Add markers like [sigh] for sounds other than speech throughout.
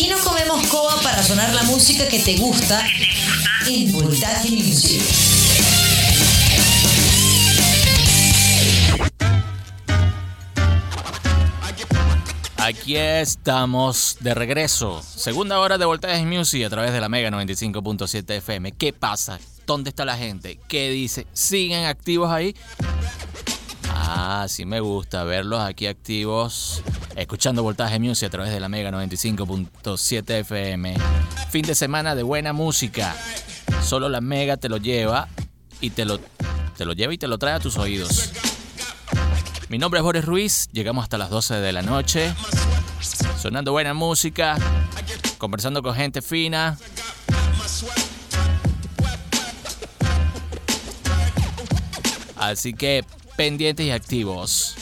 Aquí no comemos coba para sonar la música que te gusta en Voltaje Music. Aquí estamos de regreso. Segunda hora de Voltaje Music a través de la Mega 95.7 FM. ¿Qué pasa? ¿Dónde está la gente? ¿Qué dice? ¿Siguen activos ahí? Ah, sí me gusta verlos aquí activos, escuchando Voltaje Music a través de la Mega 95.7 FM. Fin de semana de buena música. Solo la Mega te lo lleva y te lo, te lo lleva y te lo trae a tus oídos. Mi nombre es Boris Ruiz, llegamos hasta las 12 de la noche, sonando buena música, conversando con gente fina. Así que pendientes y activos.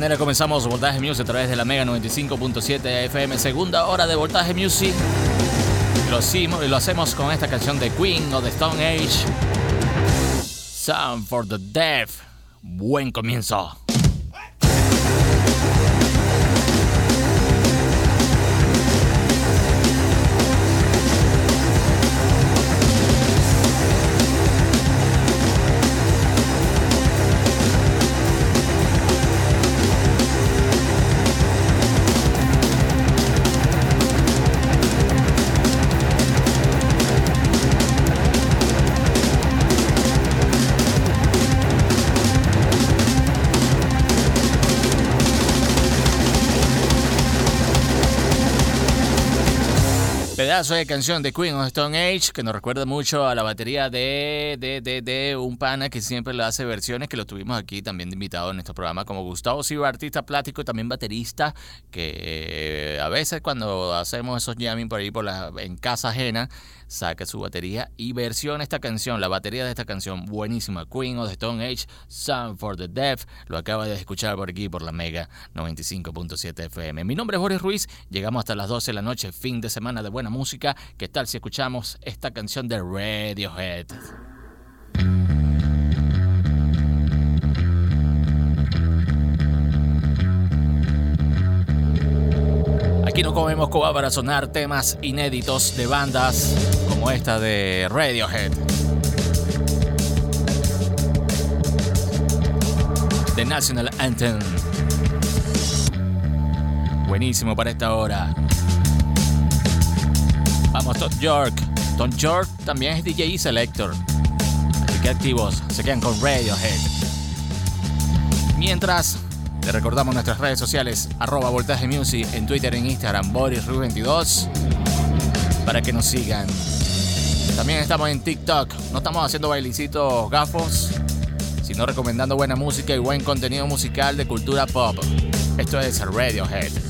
Manera comenzamos Voltaje Music a través de la Mega 95.7 FM, segunda hora de Voltaje Music. Lo, lo hacemos con esta canción de Queen o de Stone Age. Sound for the Deaf. Buen comienzo. Pedazo de canción de Queen of Stone Age que nos recuerda mucho a la batería de, de, de, de, un pana que siempre le hace versiones, que lo tuvimos aquí también invitado en nuestro programa como Gustavo Silva, artista plástico también baterista, que eh, a veces cuando hacemos esos jamming por ahí por la, en casa ajena, saca su batería y versiona esta canción, la batería de esta canción, buenísima, Queen of the Stone Age, Sound for the Deaf, lo acaba de escuchar por aquí por la Mega 95.7 FM. Mi nombre es Boris Ruiz, llegamos hasta las 12 de la noche, fin de semana de buena música. ¿Qué tal si escuchamos esta canción de Radiohead? Aquí no comemos coba para sonar temas inéditos de bandas como esta de Radiohead. The National Anthem. Buenísimo para esta hora. Vamos, Tom York. Tom York también es DJ Selector. Así que activos, se quedan con Radiohead. Mientras te recordamos nuestras redes sociales, arroba Voltaje Music en Twitter, en Instagram, BorisRu22, para que nos sigan. También estamos en TikTok, no estamos haciendo bailicitos gafos, sino recomendando buena música y buen contenido musical de cultura pop. Esto es Radiohead.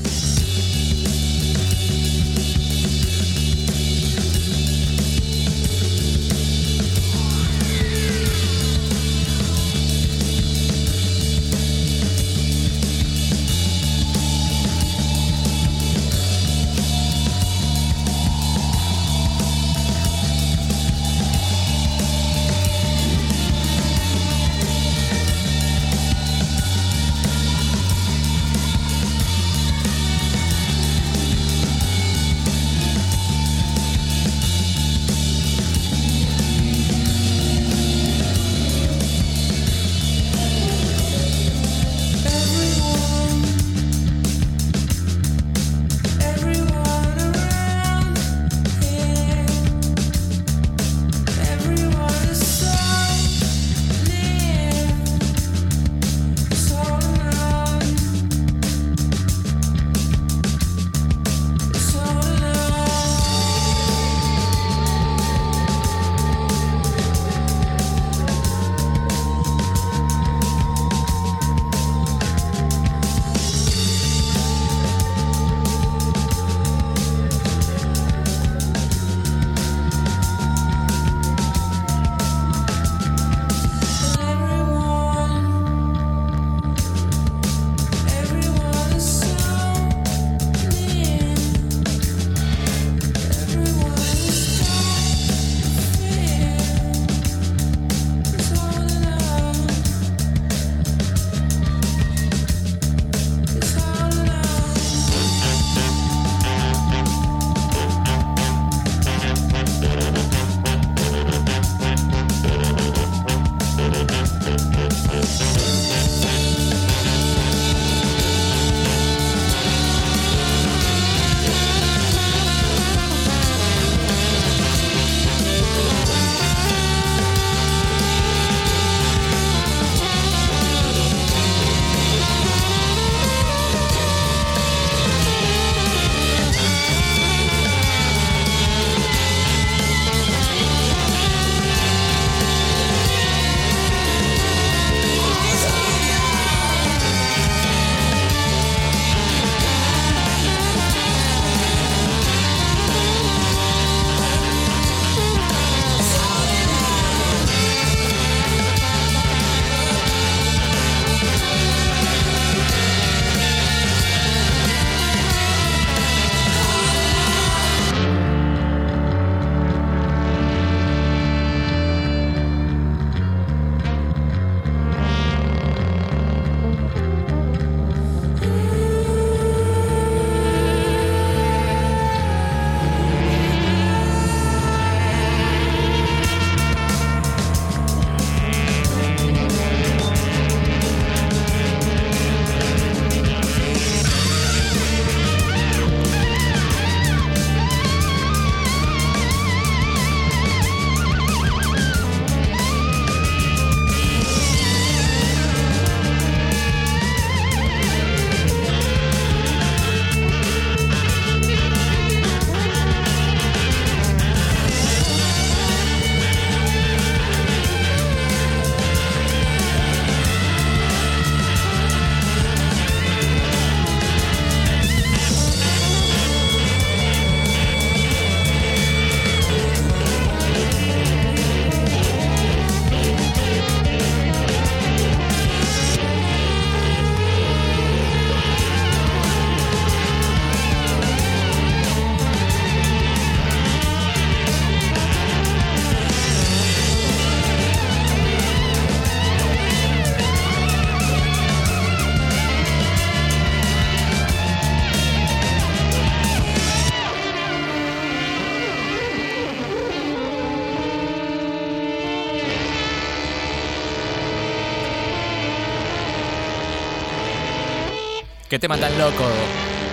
Tema tan loco?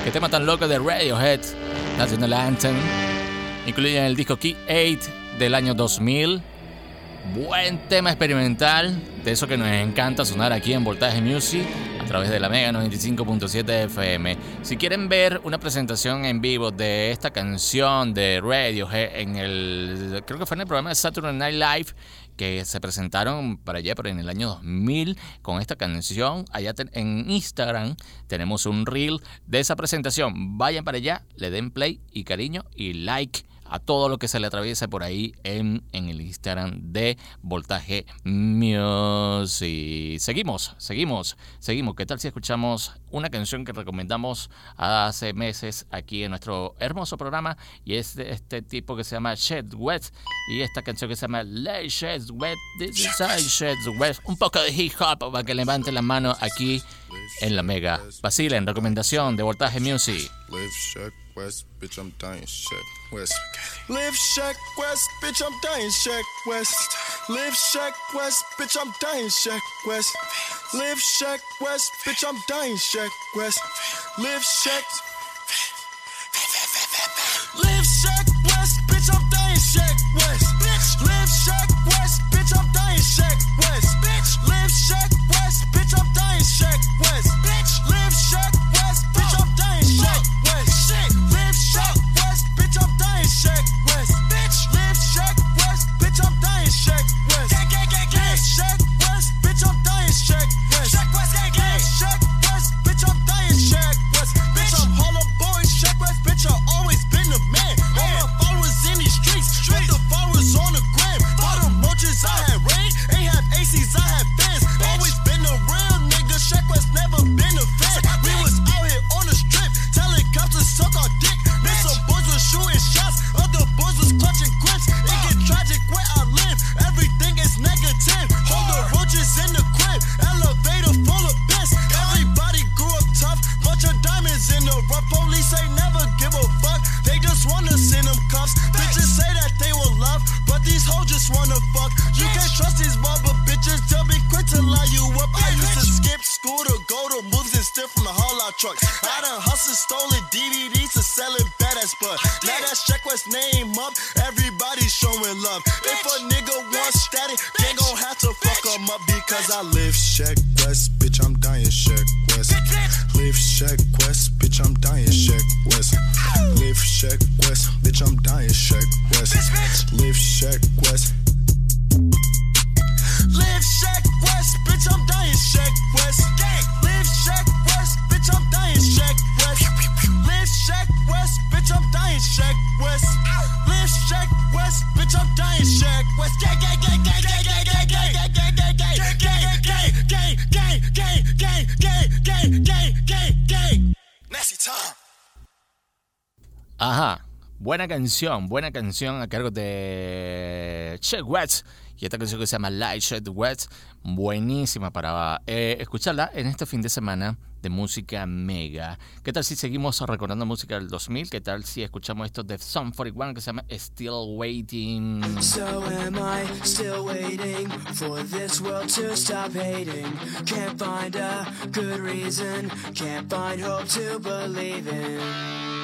¿Qué tema tan loco de Radiohead? National Anthem. Incluye en el disco Key 8 del año 2000. Buen tema experimental, de eso que nos encanta sonar aquí en Voltaje Music a través de la Mega 95.7 FM. Si quieren ver una presentación en vivo de esta canción de Radiohead en el creo que fue en el programa de Saturday Night Live que se presentaron para allá, pero en el año 2000 con esta canción. Allá en Instagram tenemos un reel de esa presentación. Vayan para allá, le den play y cariño y like a todo lo que se le atraviesa por ahí en, en el Instagram de Voltaje Music. Seguimos, seguimos, seguimos. ¿Qué tal si escuchamos una canción que recomendamos hace meses aquí en nuestro hermoso programa? Y es de este tipo que se llama Shed Wet. Y esta canción que se llama Lay Shed Wet. This is Shed Wet. Un poco de hip hop para que levanten la mano aquí en la Mega. en recomendación de Voltaje Music. West, bitch, I'm dying Sheck West. Live Sheck West, bitch, I'm dying Sheck West. Live Sheck West, bitch, I'm dying Sheck West. Live Sheck West, bitch, I'm dying Sheck West. Live Sheck. Live Sheck West, bitch, I'm dying Sheck West. Bitch, live Sheck West, bitch, I'm dying Sheck West. Bitch, live Sheck West, bitch, I'm dying Sheck West. Bitch, live Sheck West, bitch, I'm dying Sheck check. check recipe Ajá. Buena canción, buena canción a cargo de Check West. Y esta canción que se llama Light Shed West, buenísima para eh, escucharla en este fin de semana de música mega. ¿Qué tal si seguimos recordando música del 2000? ¿Qué tal si escuchamos esto de Song 41 que se llama Still Waiting? So am I still waiting for this world to stop hating? Can't find a good reason, can't find hope to believe in.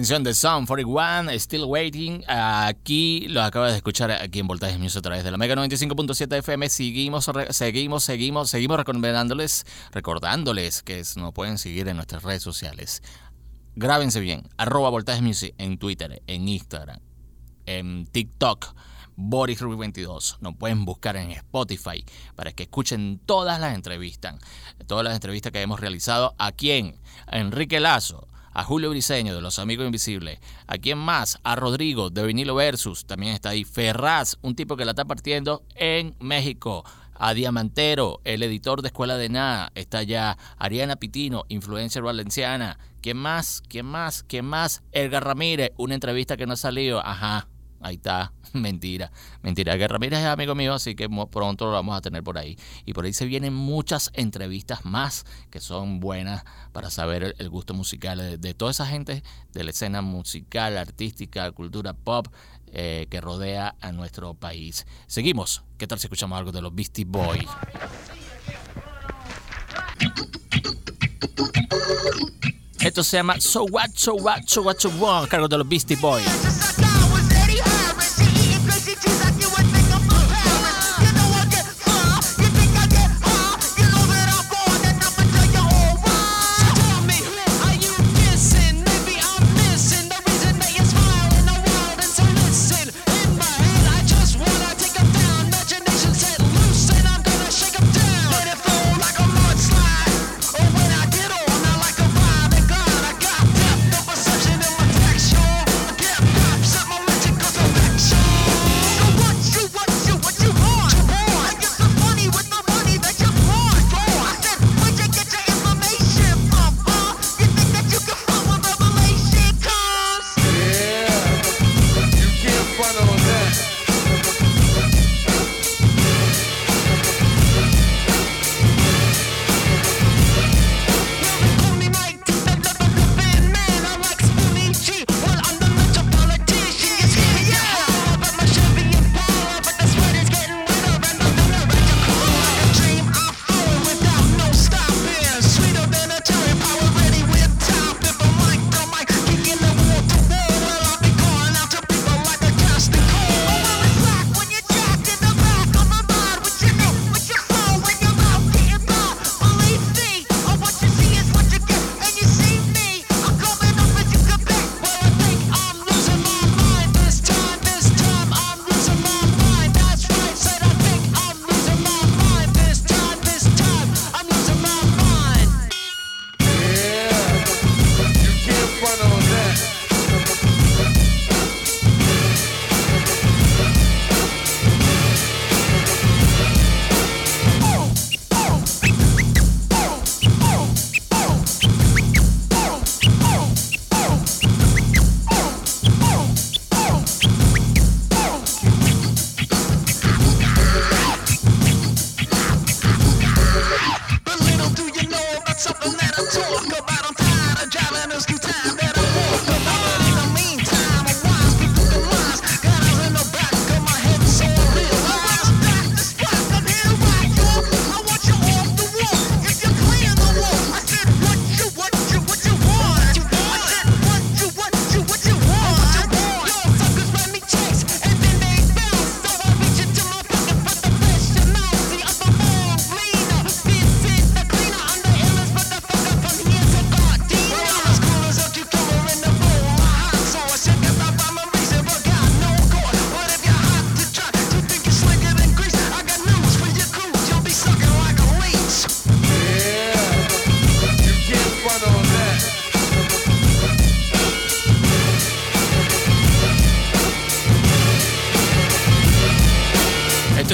Canción de Sound 41, Still Waiting. Aquí lo acabas de escuchar aquí en Voltaje Music a través de la Mega 95.7 FM. Seguimos, seguimos, seguimos, seguimos recomendándoles, recordándoles que nos pueden seguir en nuestras redes sociales. Grábense bien, arroba Voltaje Music en Twitter, en Instagram, en TikTok. Boris Rubik 22. Nos pueden buscar en Spotify para que escuchen todas las entrevistas. Todas las entrevistas que hemos realizado. ¿A quién? Enrique Lazo. A Julio Briseño de Los Amigos Invisibles. ¿A quién más? A Rodrigo de Vinilo Versus. También está ahí. Ferraz, un tipo que la está partiendo en México. A Diamantero, el editor de Escuela de Nada. Está allá. Ariana Pitino, influencer valenciana. ¿Quién más? ¿Quién más? ¿Quién más? Edgar Ramírez, una entrevista que no ha salido. Ajá. Ahí está, [laughs] mentira, mentira. Que Ramírez es amigo mío, así que pronto lo vamos a tener por ahí. Y por ahí se vienen muchas entrevistas más que son buenas para saber el, gusto musical de, toda esa gente de la escena musical, artística, cultura pop eh, que rodea a nuestro país. Seguimos. ¿Qué tal si escuchamos algo de los Beastie Boys? Esto se llama So What, So What, So What, So What, cargo de los Beastie Boys.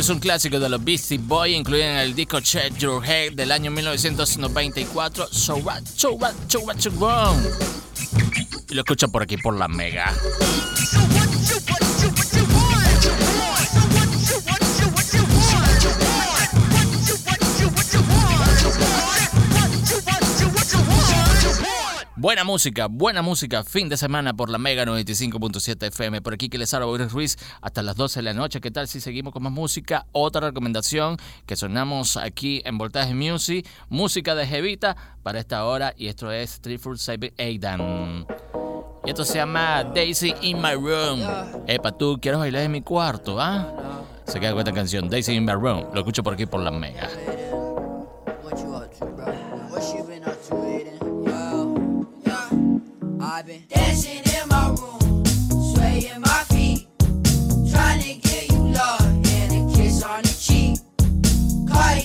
Es un clásico de los Beastie Boys, incluido en el disco Check Your Head del año 1994. So what, so what, so what, so what. Y lo escuchan por aquí por la Mega. Buena música, buena música. Fin de semana por la Mega 95.7 FM. Por aquí que les habla Boris Ruiz hasta las 12 de la noche. ¿Qué tal si seguimos con más música? Otra recomendación que sonamos aquí en Voltaje Music. Música de Jevita para esta hora. Y esto es Food Cyber Aidan. Y esto se llama Daisy in My Room. Epa, tú quieres bailar en mi cuarto, ¿ah? Se queda con esta canción, Daisy in My Room. Lo escucho por aquí por la mega. I've been dancing in my room, swaying my feet, trying to get you love and a kiss on the cheek. Caught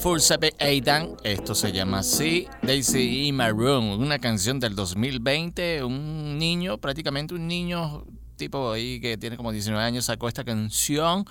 dream. 347 Aidan, esto se llama así, Daisy in My Room, una canción del 2020, un niño, prácticamente un niño tipo ahí que tiene como 19 años, sacó esta canción,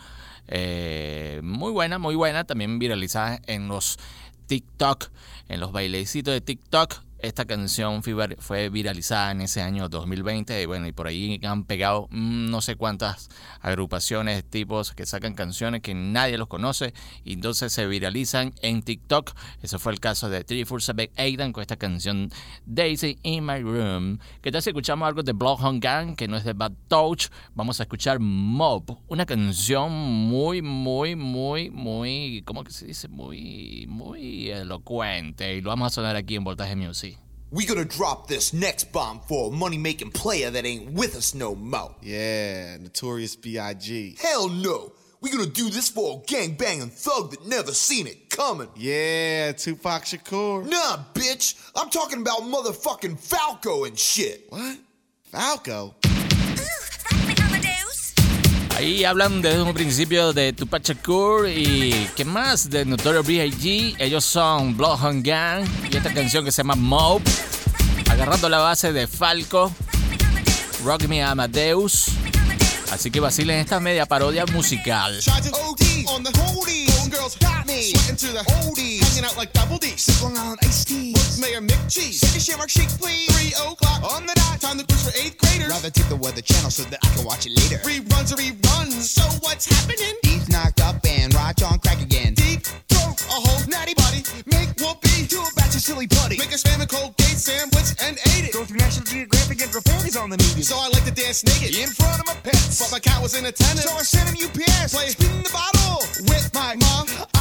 eh, muy buena, muy buena, también viralizada en los TikTok, en los bailecitos de TikTok. Esta canción fue fue viralizada en ese año 2020 y bueno, y por ahí han pegado mm, no sé cuántas agrupaciones, tipos que sacan canciones que nadie los conoce y entonces se viralizan en TikTok. Ese fue el caso de 347 Aidan con esta canción Daisy in My Room. ¿Qué tal si escuchamos algo de Bloodhound Gang que no es de Bad Touch? Vamos a escuchar Mob, una canción muy, muy, muy, muy, ¿cómo que se dice? Muy, muy elocuente y lo vamos a sonar aquí en Voltaje Music. We gonna drop this next bomb for a money making player that ain't with us no more. Yeah, Notorious B.I.G. Hell no. We gonna do this for a gangbanging thug that never seen it coming. Yeah, Tupac Shakur. Nah, bitch. I'm talking about motherfucking Falco and shit. What? Falco? Ahí hablan desde un principio de Tupac Shakur y ¿qué más? De Notorious B.I.G. Ellos son Bloodhound Gang y esta canción que se llama Mob, agarrando la base de Falco, Rock Me Amadeus. Así que vacilen esta media parodia musical. Tried to OD on the oldies. Golden girls got me. Sweating to the oldies. Hanging out like double D. Sipping on iced tea. With Mayor Mick Cheese. Take a shamrock shake, please. Three o'clock on the dot. Time to push for eighth graders. Rather take the weather channel so that I can watch it later. Reruns are reruns. So what's happening? He's knocked up and Raj on crack again. Deep throat, a whole silly putty. Make a spam and Colgate sandwich and ate it. Go through National Geographic and reporters on the news. So I like to dance naked in front of my pets. But my cat was in attendance. So I sent him UPS. Play spin the bottle with my mom.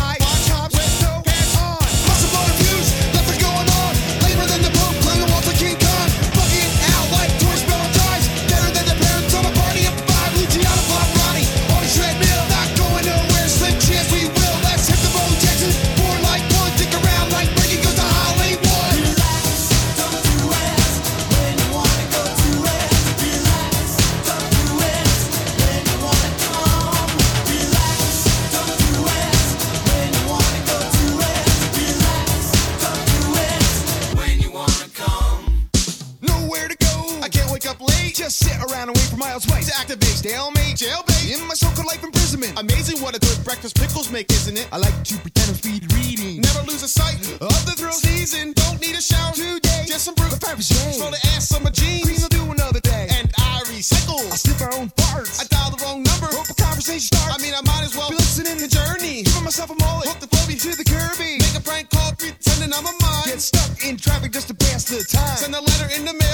Child's way to activate stalemate, jailbait in my so-called life imprisonment. Amazing what a good breakfast pickles make, isn't it? I like to pretend I'm speed reading. Never lose a sight of the thrill season. Don't need a shower today. Just some brew. Throw the ass on my jeans. Clean will do another day. And I recycle. I sniff our own farts. I dial the wrong number. Hope a conversation starts. I mean, I might as well be listening to Journey. Giving myself a mullet. Hook the phobia to the Kirby. Make a prank call pretending I'm a mime. Get stuck in traffic just to pass the time. Send a letter in the mail.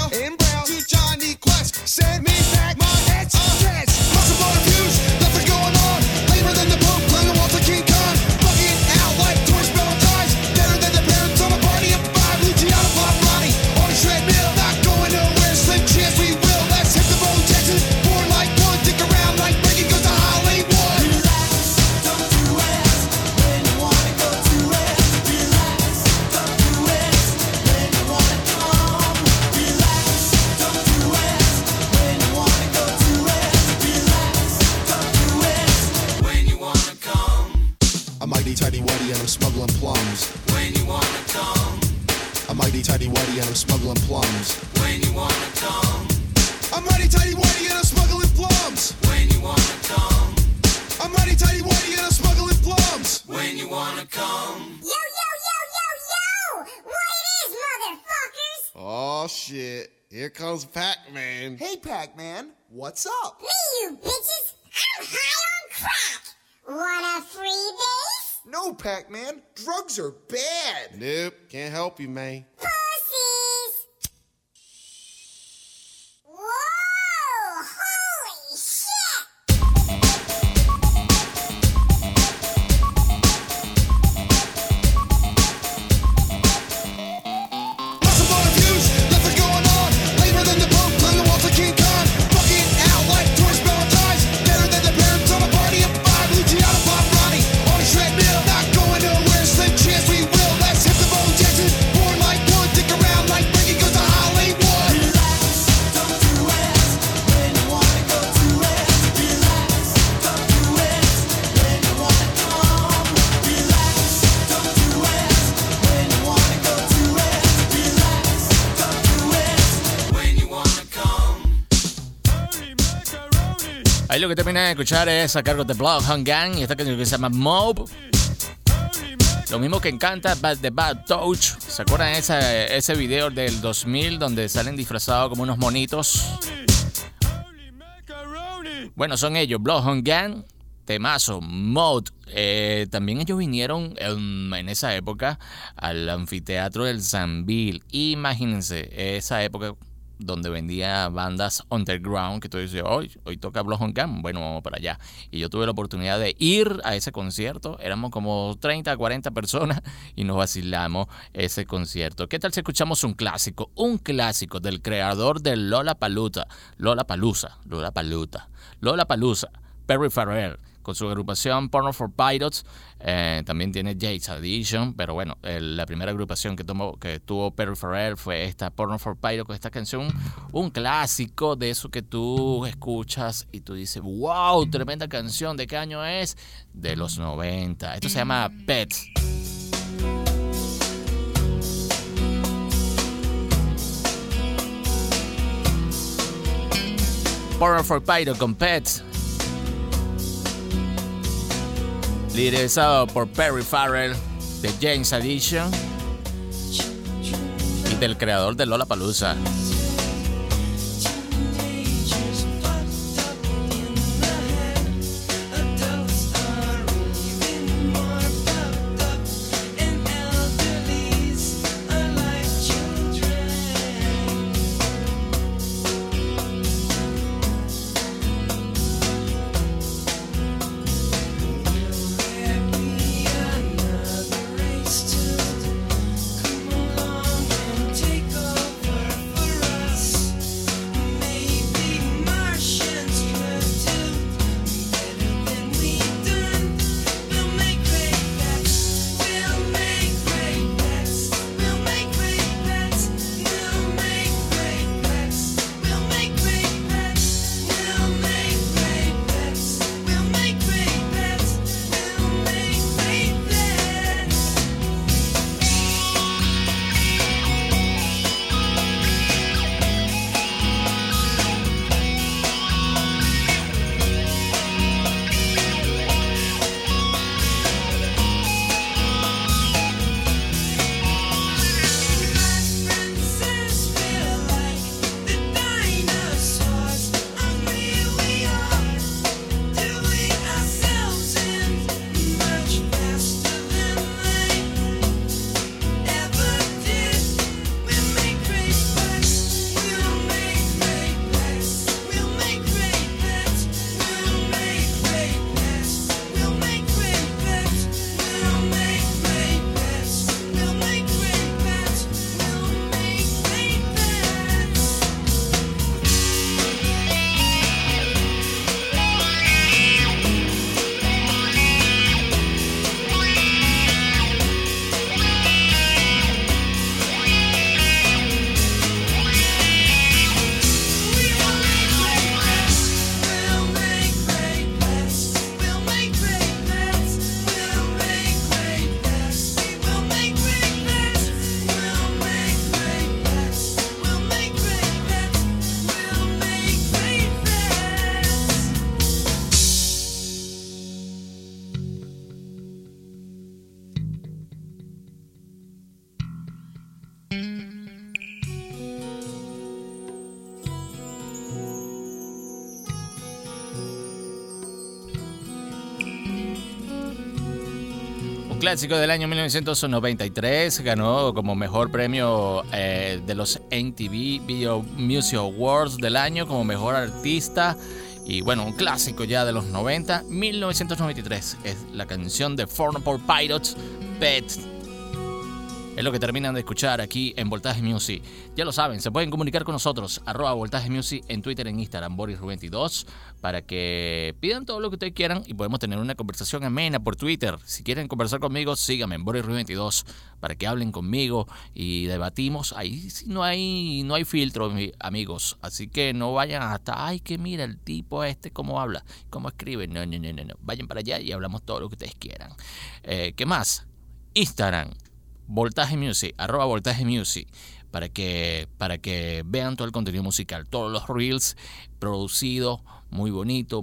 What's up? Me, you bitches! I'm high on crack! Want a free base? No, Pac-Man, drugs are bad. Nope, can't help you, man. De escuchar es a cargo de Bloodhound Gang y esta que se llama Mob. Lo mismo que encanta Bad The Bad Touch. ¿Se acuerdan ese, ese video del 2000 donde salen disfrazados como unos monitos? Bueno, son ellos, Bloodhound Gang, temazo, Mode. Eh, también ellos vinieron en, en esa época al anfiteatro del Zambil. Imagínense, esa época donde vendía bandas underground que tú dices, hoy, hoy toca Bloodhound Gang, bueno, vamos para allá. Y yo tuve la oportunidad de ir a ese concierto, éramos como 30, 40 personas y nos vacilamos ese concierto. ¿Qué tal si escuchamos un clásico? Un clásico del creador de Lola Paluta, Lola Palusa, Lola Paluta, Lola Palusa, Perry Farrell con su agrupación Porno for Pirates. Eh, también tiene Jace Addition, pero bueno, la primera agrupación que, tomó, que tuvo Perry Farrell fue esta Porno for Pirates con esta canción, un clásico de eso que tú escuchas y tú dices, wow, tremenda canción, ¿de qué año es? De los 90. Esto se llama Pet. Porno for Pyro con Pets. Liderizado por Perry Farrell de James Addition y del creador de Lola Palusa. Clásico del año 1993 ganó como mejor premio eh, de los MTV Video Music Awards del año como mejor artista. Y bueno, un clásico ya de los 90, 1993. Es la canción de Fornapol Pilots, Pet. Es lo que terminan de escuchar aquí en Voltaje Music. Ya lo saben, se pueden comunicar con nosotros, arroba Voltaje Music en Twitter, en Instagram, Boris Rubén 2 para que pidan todo lo que ustedes quieran y podemos tener una conversación amena por Twitter. Si quieren conversar conmigo, síganme en Boris Rubén 22 para que hablen conmigo y debatimos. Ahí no hay, no hay filtro, mi- amigos. Así que no vayan hasta, ay, que mira el tipo este, cómo habla, cómo escribe. No, no, no, no, no. Vayan para allá y hablamos todo lo que ustedes quieran. Eh, ¿Qué más? Instagram, Voltaje Music, arroba Voltaje Music, para que, para que vean todo el contenido musical, todos los reels producidos, muy bonito,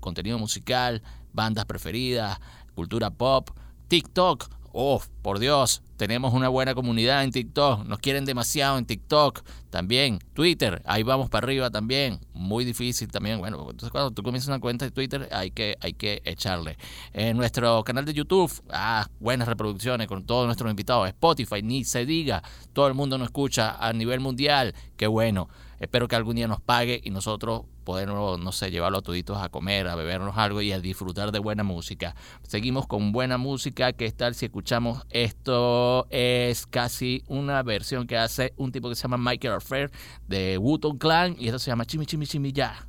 contenido musical, bandas preferidas, cultura pop, TikTok. Oh, por Dios, tenemos una buena comunidad en TikTok. Nos quieren demasiado en TikTok. También Twitter, ahí vamos para arriba también. Muy difícil también. Bueno, entonces cuando tú comienzas una cuenta de Twitter hay que, hay que echarle. En nuestro canal de YouTube, ah, buenas reproducciones con todos nuestros invitados. Spotify, ni se diga. Todo el mundo nos escucha a nivel mundial. Qué bueno. Espero que algún día nos pague y nosotros podernos, no sé, llevarlo a toditos a comer, a bebernos algo y a disfrutar de buena música. Seguimos con buena música. ¿Qué tal si escuchamos esto? Es casi una versión que hace un tipo que se llama Michael Affair de Wu-Tang Clan y esto se llama Chimi Chimi Chimi Ya.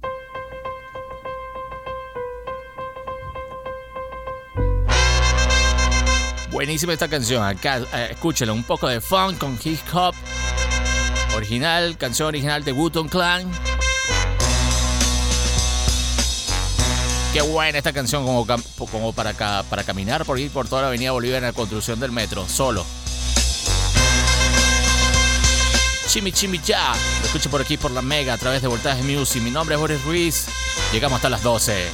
Buenísima esta canción. Acá, eh, escúchenla, un poco de funk con hip hop. Original, canción original de Wu-Tang Clan. Qué buena esta canción como, para, ca- para caminar por ir por toda la avenida Bolívar en la construcción del metro, solo. Chimi Ya. Lo escucho por aquí por la Mega a través de Voltaje Music. Mi nombre es Boris Ruiz. Llegamos hasta las 12.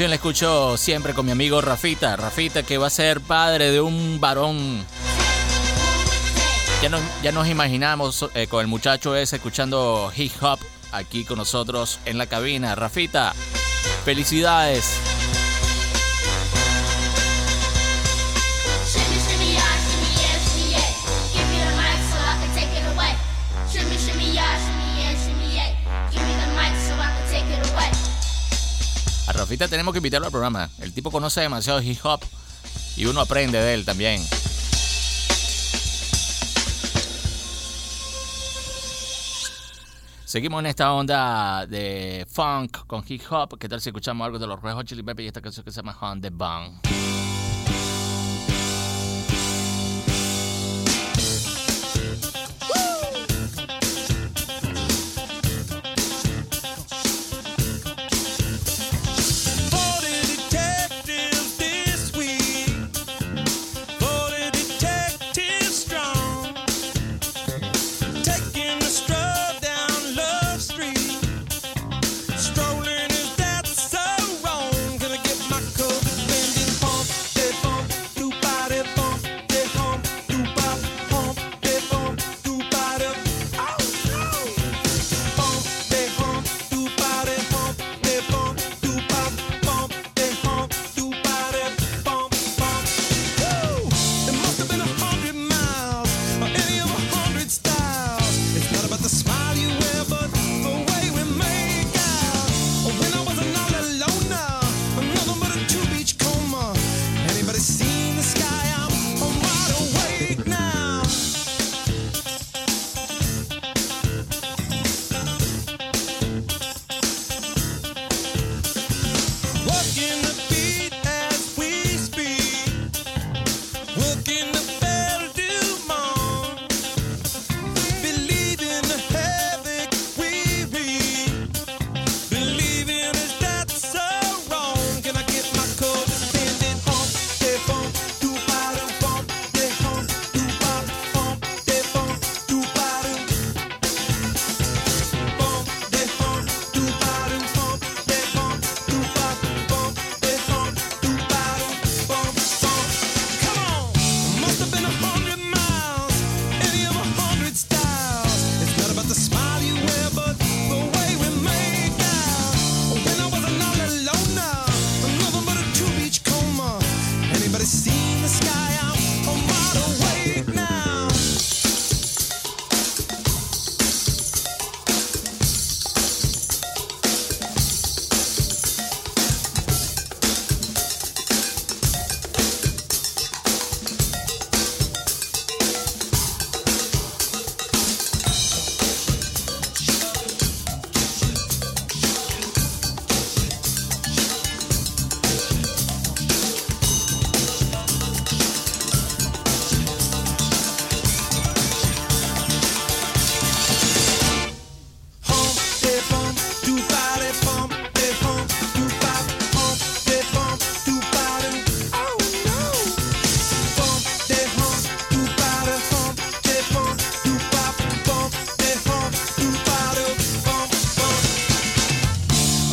La escucho siempre con mi amigo Rafita. Rafita que va a ser padre de un varón. Ya nos, ya nos imaginamos eh, con el muchacho ese escuchando hip hop aquí con nosotros en la cabina. Rafita, felicidades. Rafita tenemos que invitarlo al programa. El tipo conoce demasiado hip hop y uno aprende de él también. Seguimos en esta onda de funk con hip hop. ¿Qué tal si escuchamos algo de los Red Hot Chili Peppers y esta canción que se llama On the Bang?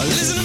Listen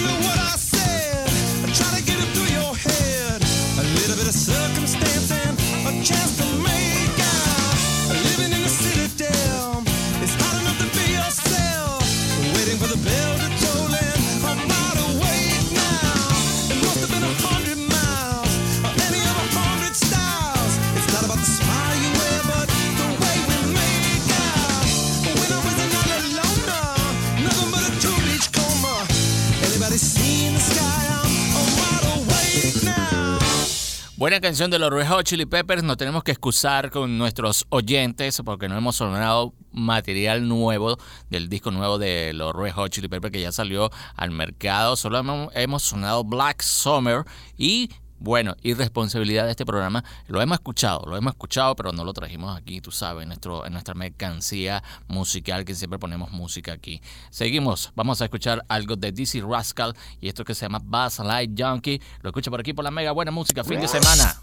Buena canción de los Red Chili Peppers. Nos tenemos que excusar con nuestros oyentes porque no hemos sonado material nuevo del disco nuevo de los Red Chili Peppers que ya salió al mercado. Solo hemos sonado Black Summer y bueno, irresponsabilidad de este programa. Lo hemos escuchado, lo hemos escuchado, pero no lo trajimos aquí, tú sabes, en, nuestro, en nuestra mercancía musical que siempre ponemos música aquí. Seguimos, vamos a escuchar algo de DC Rascal y esto que se llama Bass Light Junkie. Lo escucha por aquí por la mega buena música, fin de semana.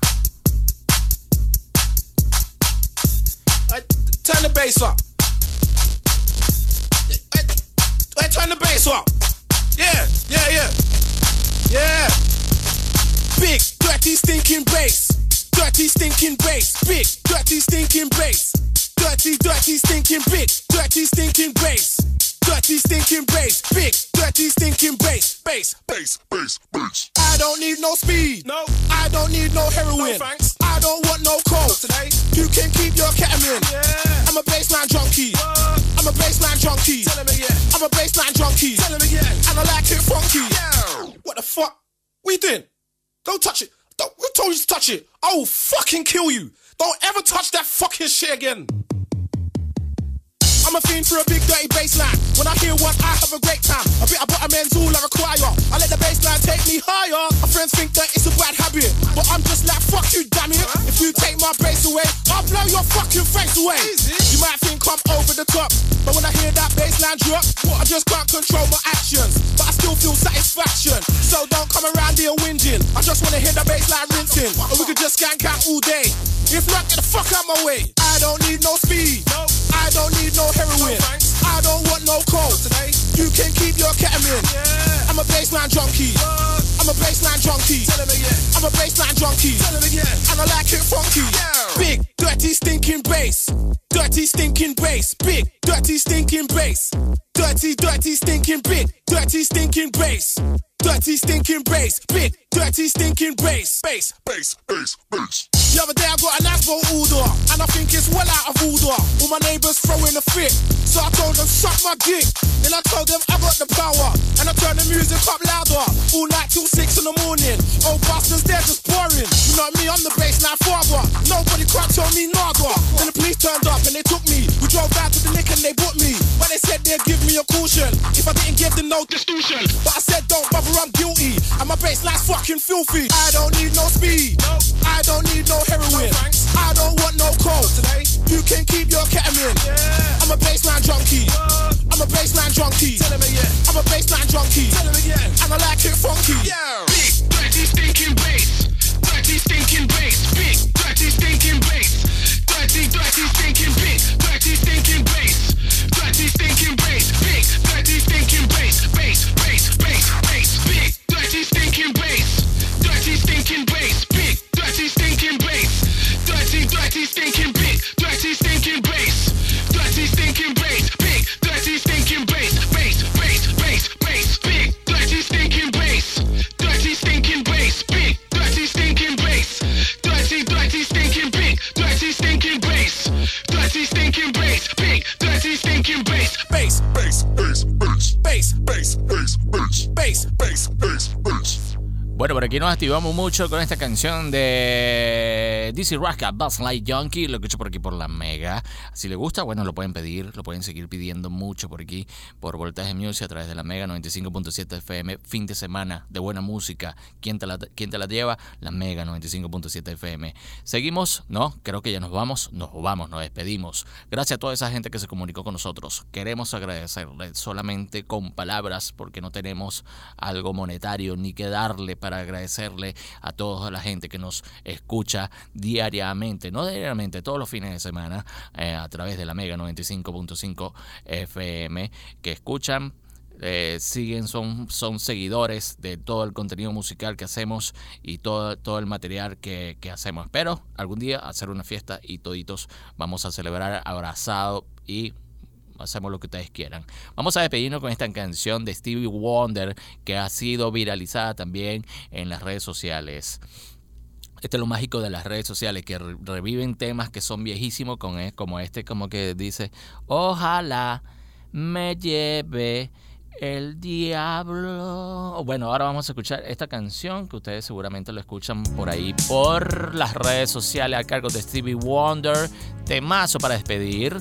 Turn the bass up. Turn the bass up. Yeah, yeah, yeah. Yeah. Big, dirty, stinking bass. Dirty, stinking bass. Big, dirty, stinking bass. Dirty, dirty, stinking big. Dirty, stinking bass. Dirty, stinking bass. Big, dirty, stinking bass. Bass, bass, bass, bass. I don't need no speed. No. I don't need no heroin. No, thanks. I don't want no coke. Today. You can keep your ketamine. Yeah. I'm a baseline junkie. What? I'm a baseline junkie. Tell me yeah. I'm a baseline junkie. Tell me yeah. And I like it funky. Yeah. What the fuck? What you doing? Don't touch it. Don't, who told you to touch it? I will fucking kill you. Don't ever touch that fucking shit again. I'm a fiend for a big dirty bassline. When I hear one, I have a great time. A bit of butterman's all I require. I let the bassline take me higher. My friends think that it's a bad habit, but I'm just like fuck you, damn it. If you take my bass away, I'll blow your fucking face away. You might think I'm over the top, but when I hear that bassline drop, I just can't control my actions, but I still feel satisfaction. So don't come around here whinging. I just wanna hear that bassline rinsing, or we could just skank out all day. If not, get the fuck out my way. I don't need no speed. I don't need no heroin. I don't want no coke. You can keep your ketamine. I'm a baseline junkie. I'm a baseline junkie. I'm a baseline junkie. And I like it funky. Big, dirty, stinking bass. Dirty, stinking bass. Big, dirty, stinking bass. Dirty, dirty, stinking big. Dirty, stinking bass. Dirty, stinking bass. Big, dirty, stinking bass. Bass, bass, bass, bass. The other day I got an Asbo order, and I think it's well out of order. All my neighbours throwing a fit, so I told them suck my dick. Then I told them I got the power, and I turned the music up louder, all night till six in the morning. Oh bastards, they're just boring. You know me, I'm the baseline father. Nobody can't tell me nada. Then the police turned up and they took me. We drove down to the lick and they booked me, but they said they'd give me a caution if I didn't give them no distortion. But I said don't bother, I'm guilty, and my baseline's fucking filthy. I don't need no speed. I don't need no heroin. I don't want no coke. You can keep your ketamine. I'm a baseline junkie. I'm a baseline junkie. I'm a baseline junkie. And I like it funky. Aquí nos activamos mucho con esta canción de DC Rascal, Buzz Light Junkie, lo que he hecho por aquí por la Mega. Si le gusta, bueno, lo pueden pedir, lo pueden seguir pidiendo mucho por aquí, por Voltaje Music a través de la Mega 95.7 FM, fin de semana de buena música. ¿Quién te la, quién te la lleva? La Mega 95.7 FM. Seguimos, ¿no? Creo que ya nos vamos, nos vamos, nos despedimos. Gracias a toda esa gente que se comunicó con nosotros. Queremos agradecerle solamente con palabras porque no tenemos algo monetario ni que darle para agradecerle a toda la gente que nos escucha diariamente, no diariamente, todos los fines de semana eh, a través de la Mega 95.5 FM, que escuchan eh, siguen, son, son seguidores de todo el contenido musical que hacemos y todo, todo el material que, que hacemos. Espero algún día hacer una fiesta y toditos vamos a celebrar abrazado y hacemos lo que ustedes quieran. Vamos a despedirnos con esta canción de Stevie Wonder que ha sido viralizada también en las redes sociales. Este es lo mágico de las redes sociales, que re- reviven temas que son viejísimos, e- como este, como que dice, ojalá me lleve el diablo. Bueno, ahora vamos a escuchar esta canción que ustedes seguramente lo escuchan por ahí, por las redes sociales a cargo de Stevie Wonder. Temazo para despedir.